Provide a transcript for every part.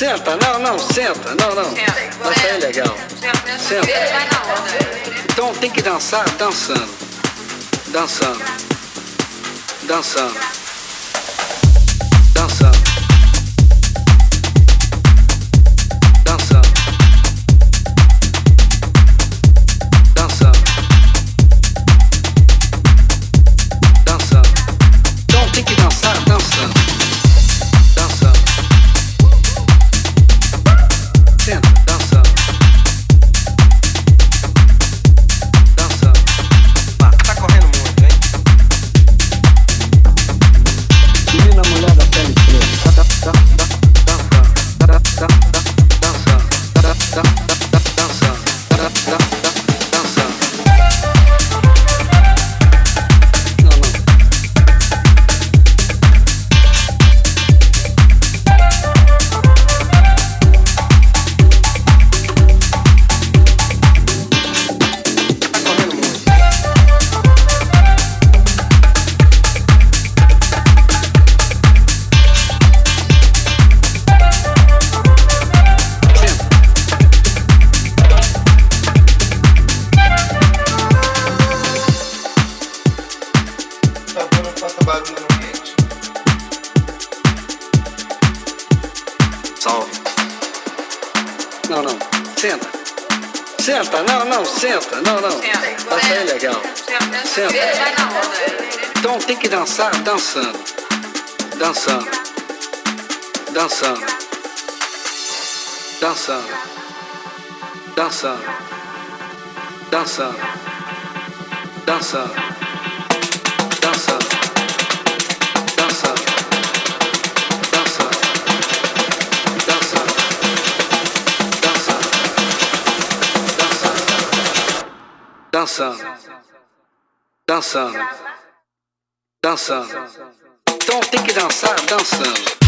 Senta, não, não, senta, não, não. Senta. Tá Nossa, é legal. Senta. Então tem que dançar dançando. Dançando. Dançando. dança, dança, dança, dança, dança, dança, dança, dança, dança, dança, dança. Então tem que dançar dançando.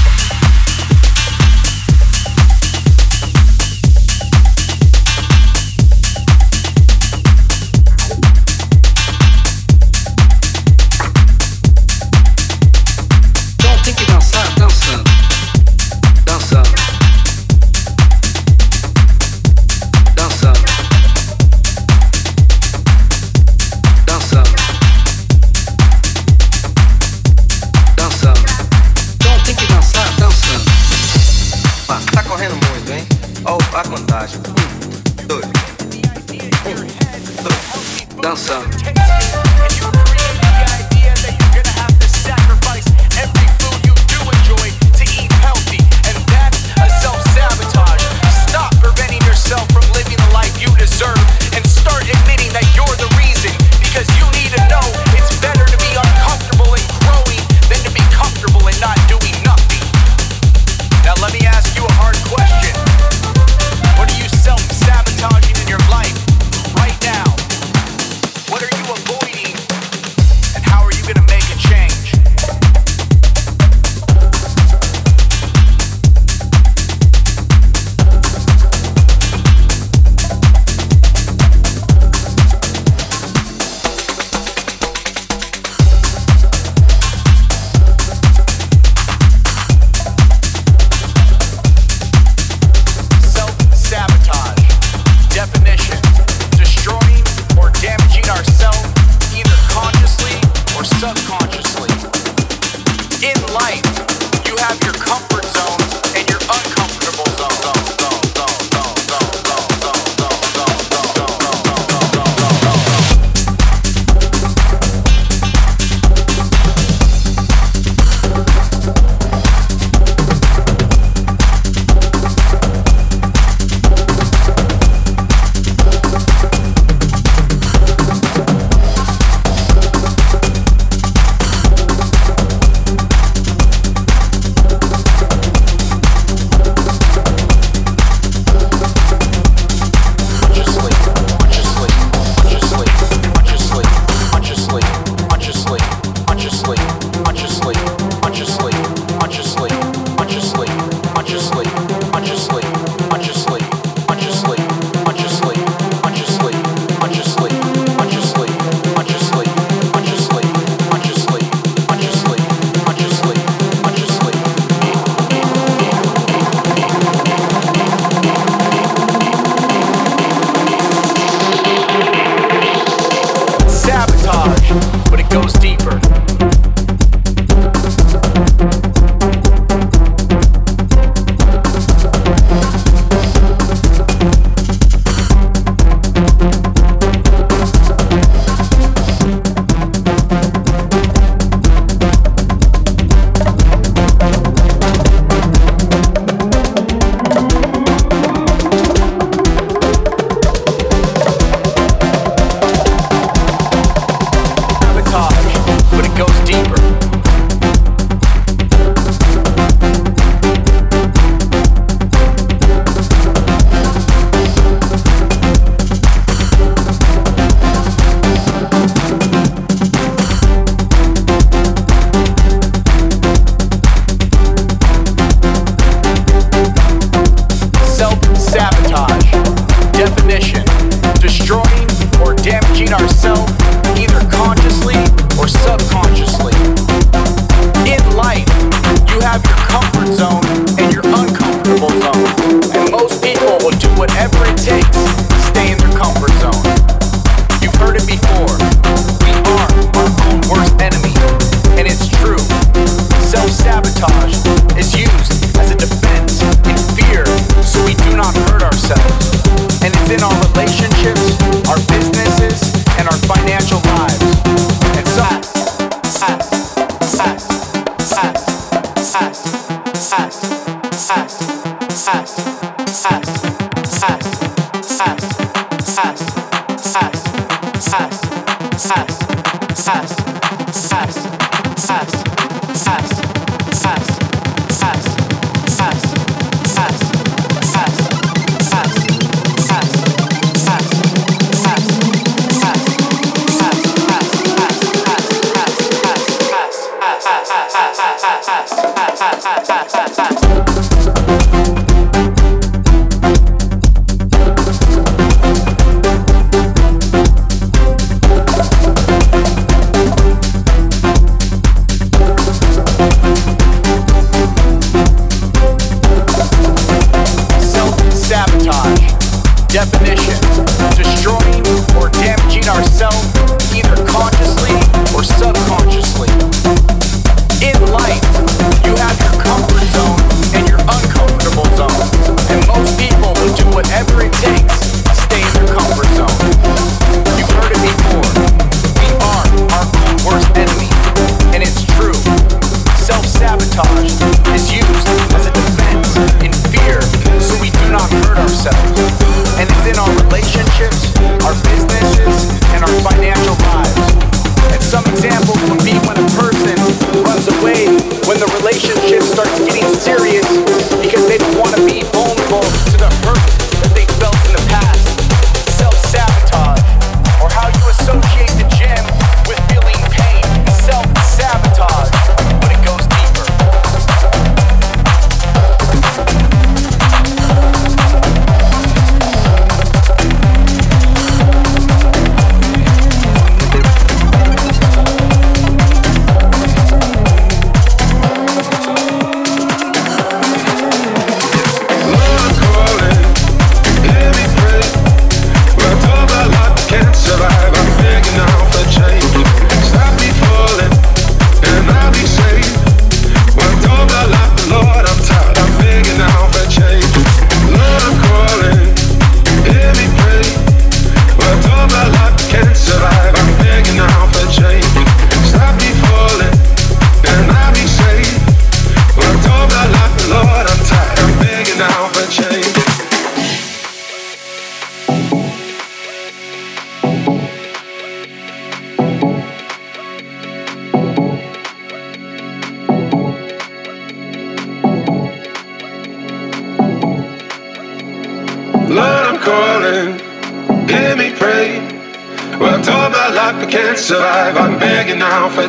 a contagem. Um, dois, um, dois. Dançando.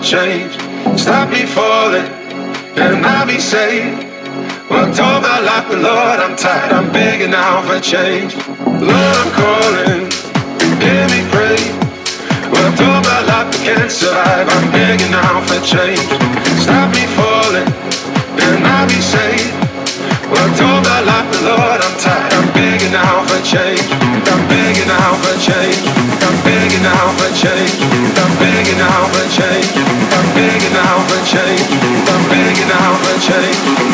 change. Stop me falling, and I'll be saved. Worked all my life, but Lord, I'm tired. I'm begging now for change. Lord, I'm calling. Hear me pray. Worked all my life, but can't survive. I'm begging now for change. Stop me falling, and I'll be saved. Worked all my life, but Lord, I'm tired. I'm begging now for change. I'm begging now for change. Change. I'm begging now for change. I'm begging now for change. I'm begging now for change.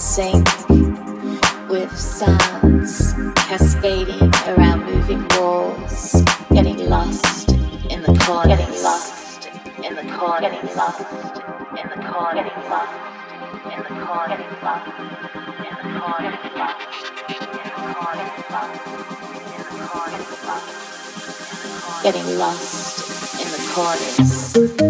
sync with sounds cascading around moving walls, getting lost in the corner. getting lost in the corner. getting lost in the corner. getting lost in the corner. getting lost in the corner. getting lost in the corners, getting lost in the corners.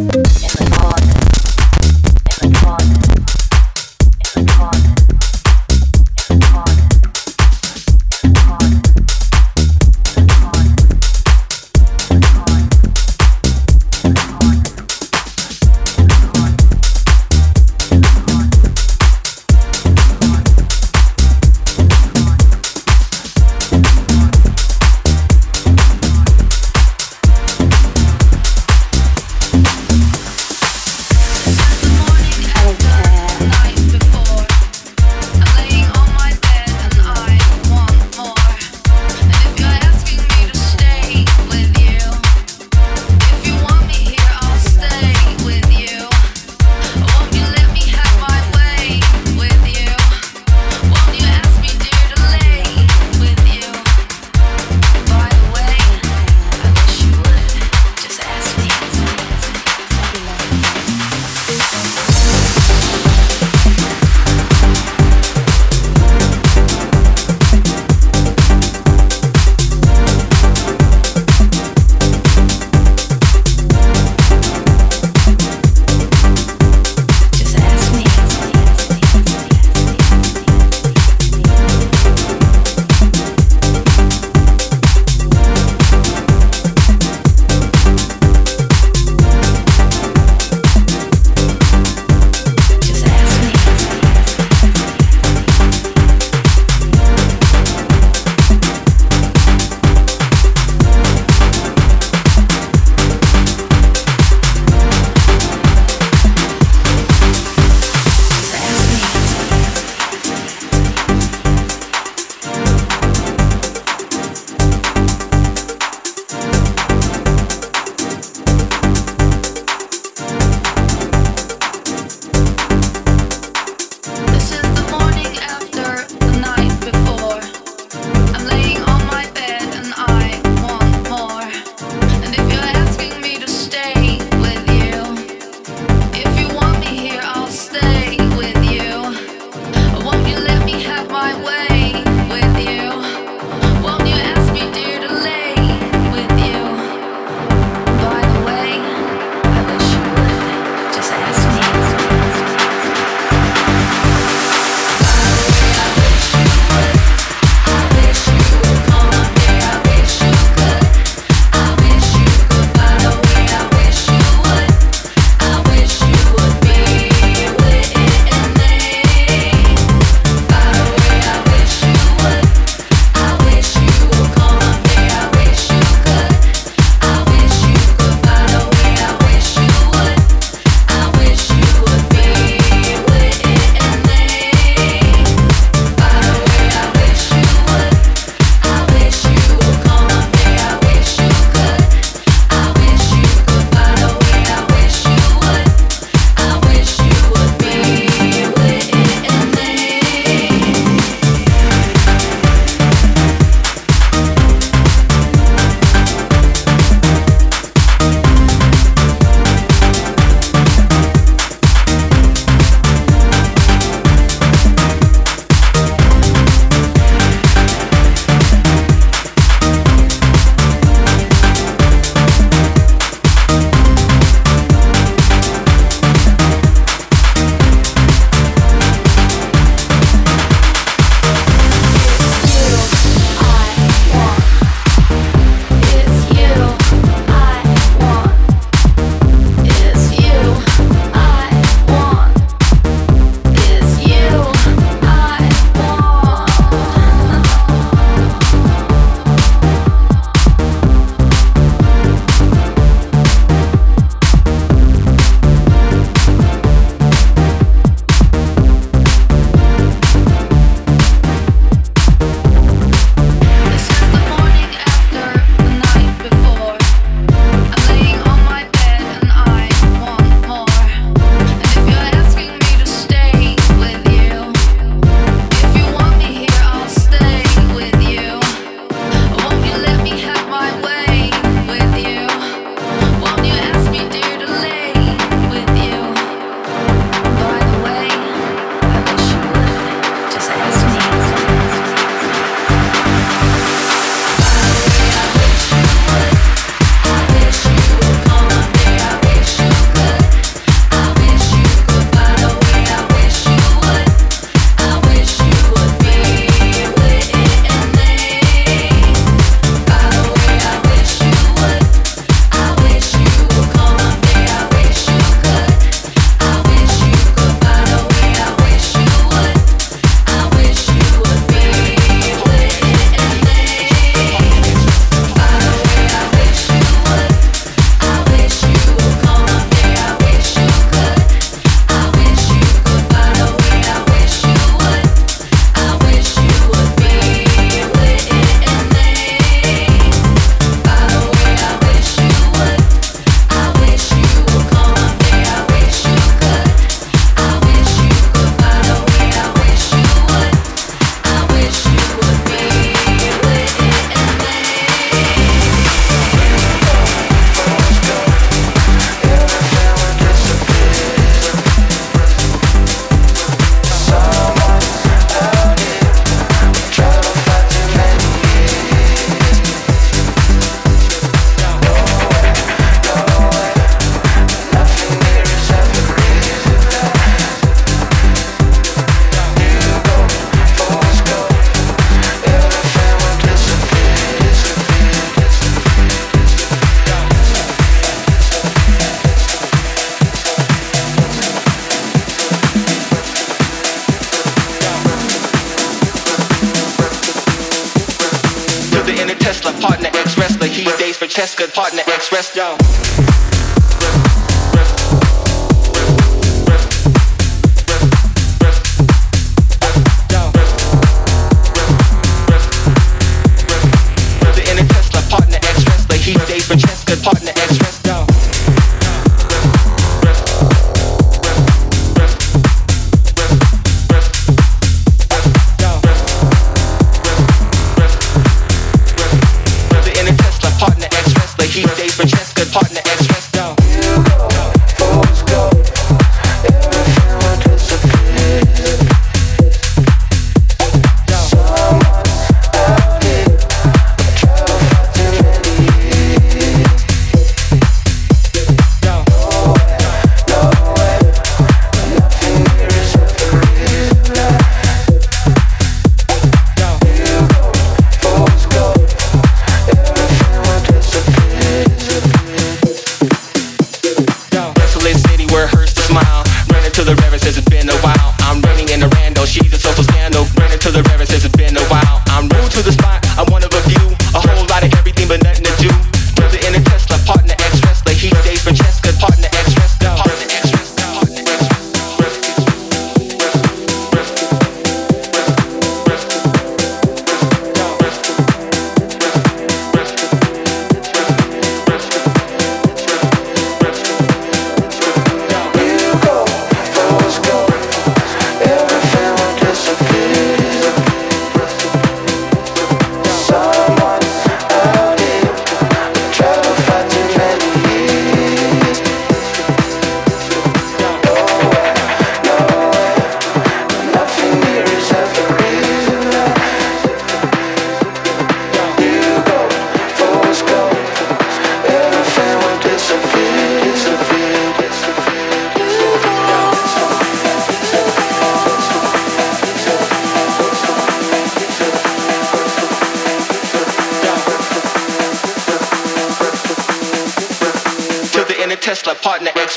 partner express, y'all.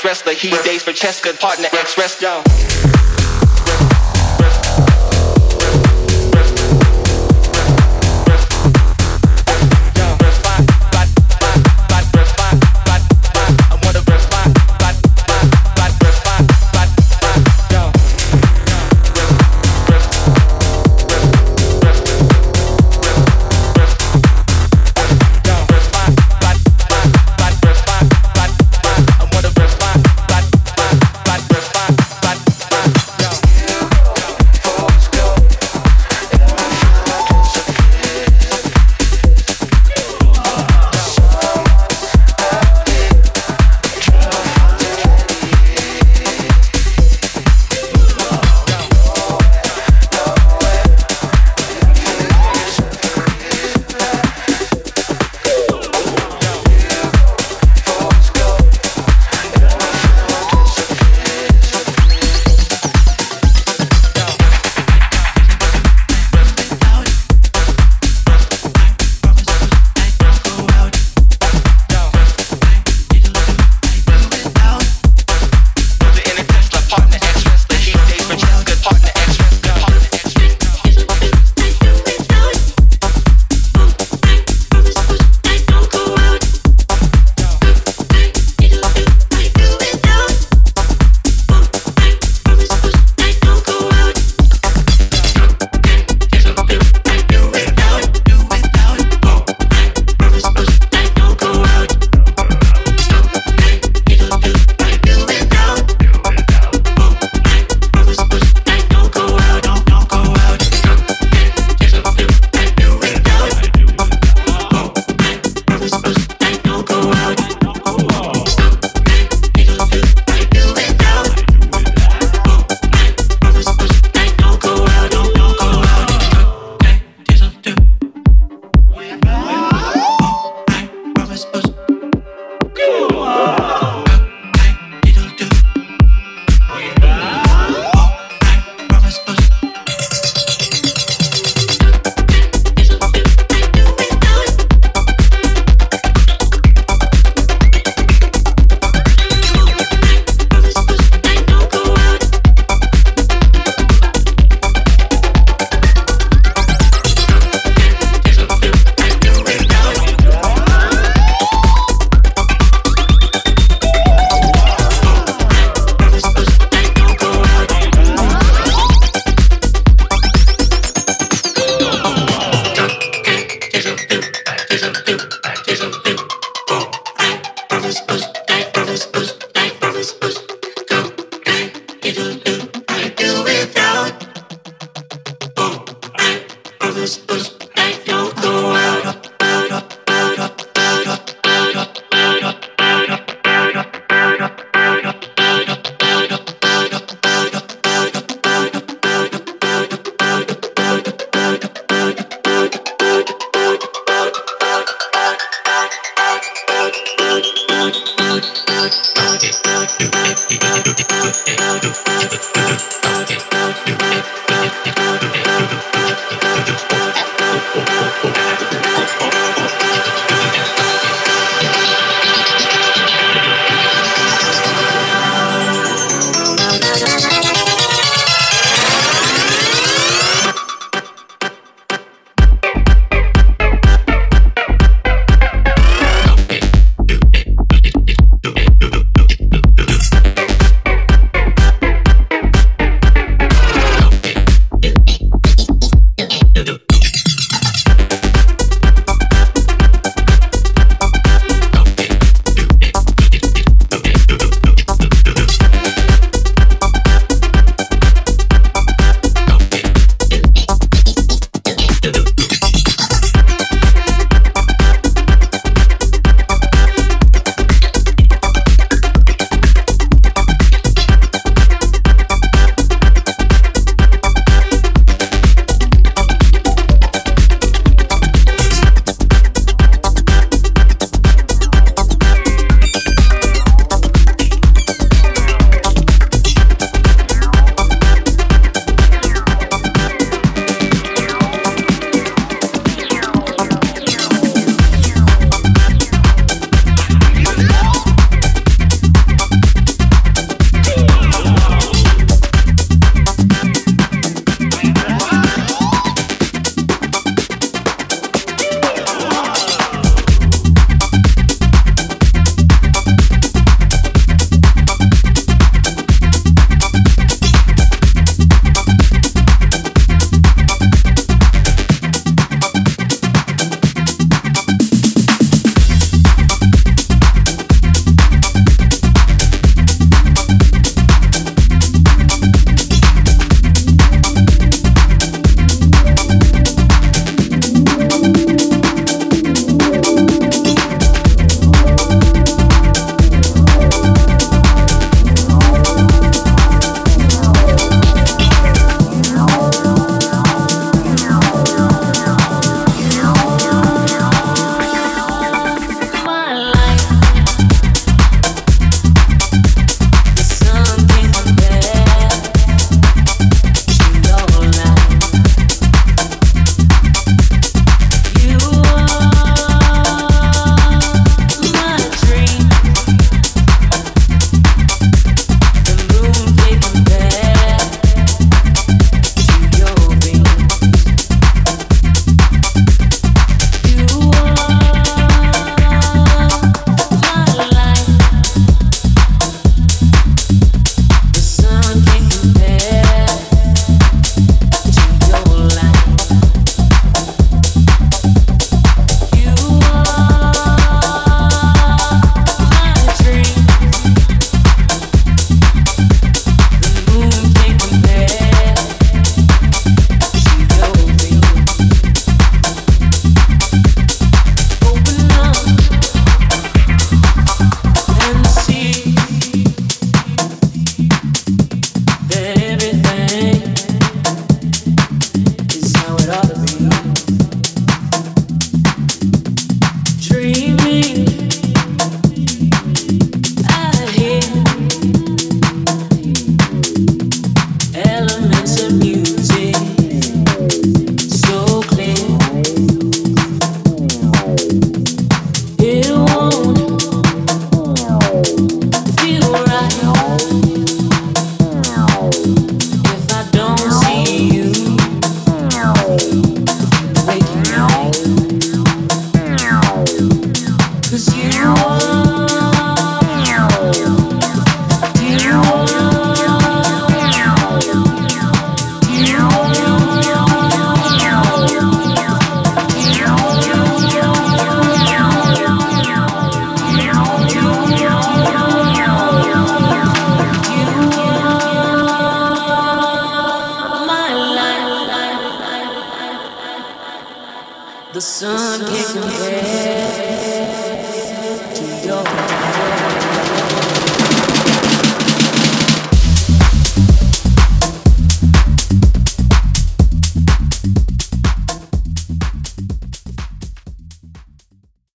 ex-wrestler, he days for Cheska, partner ex-wrestler.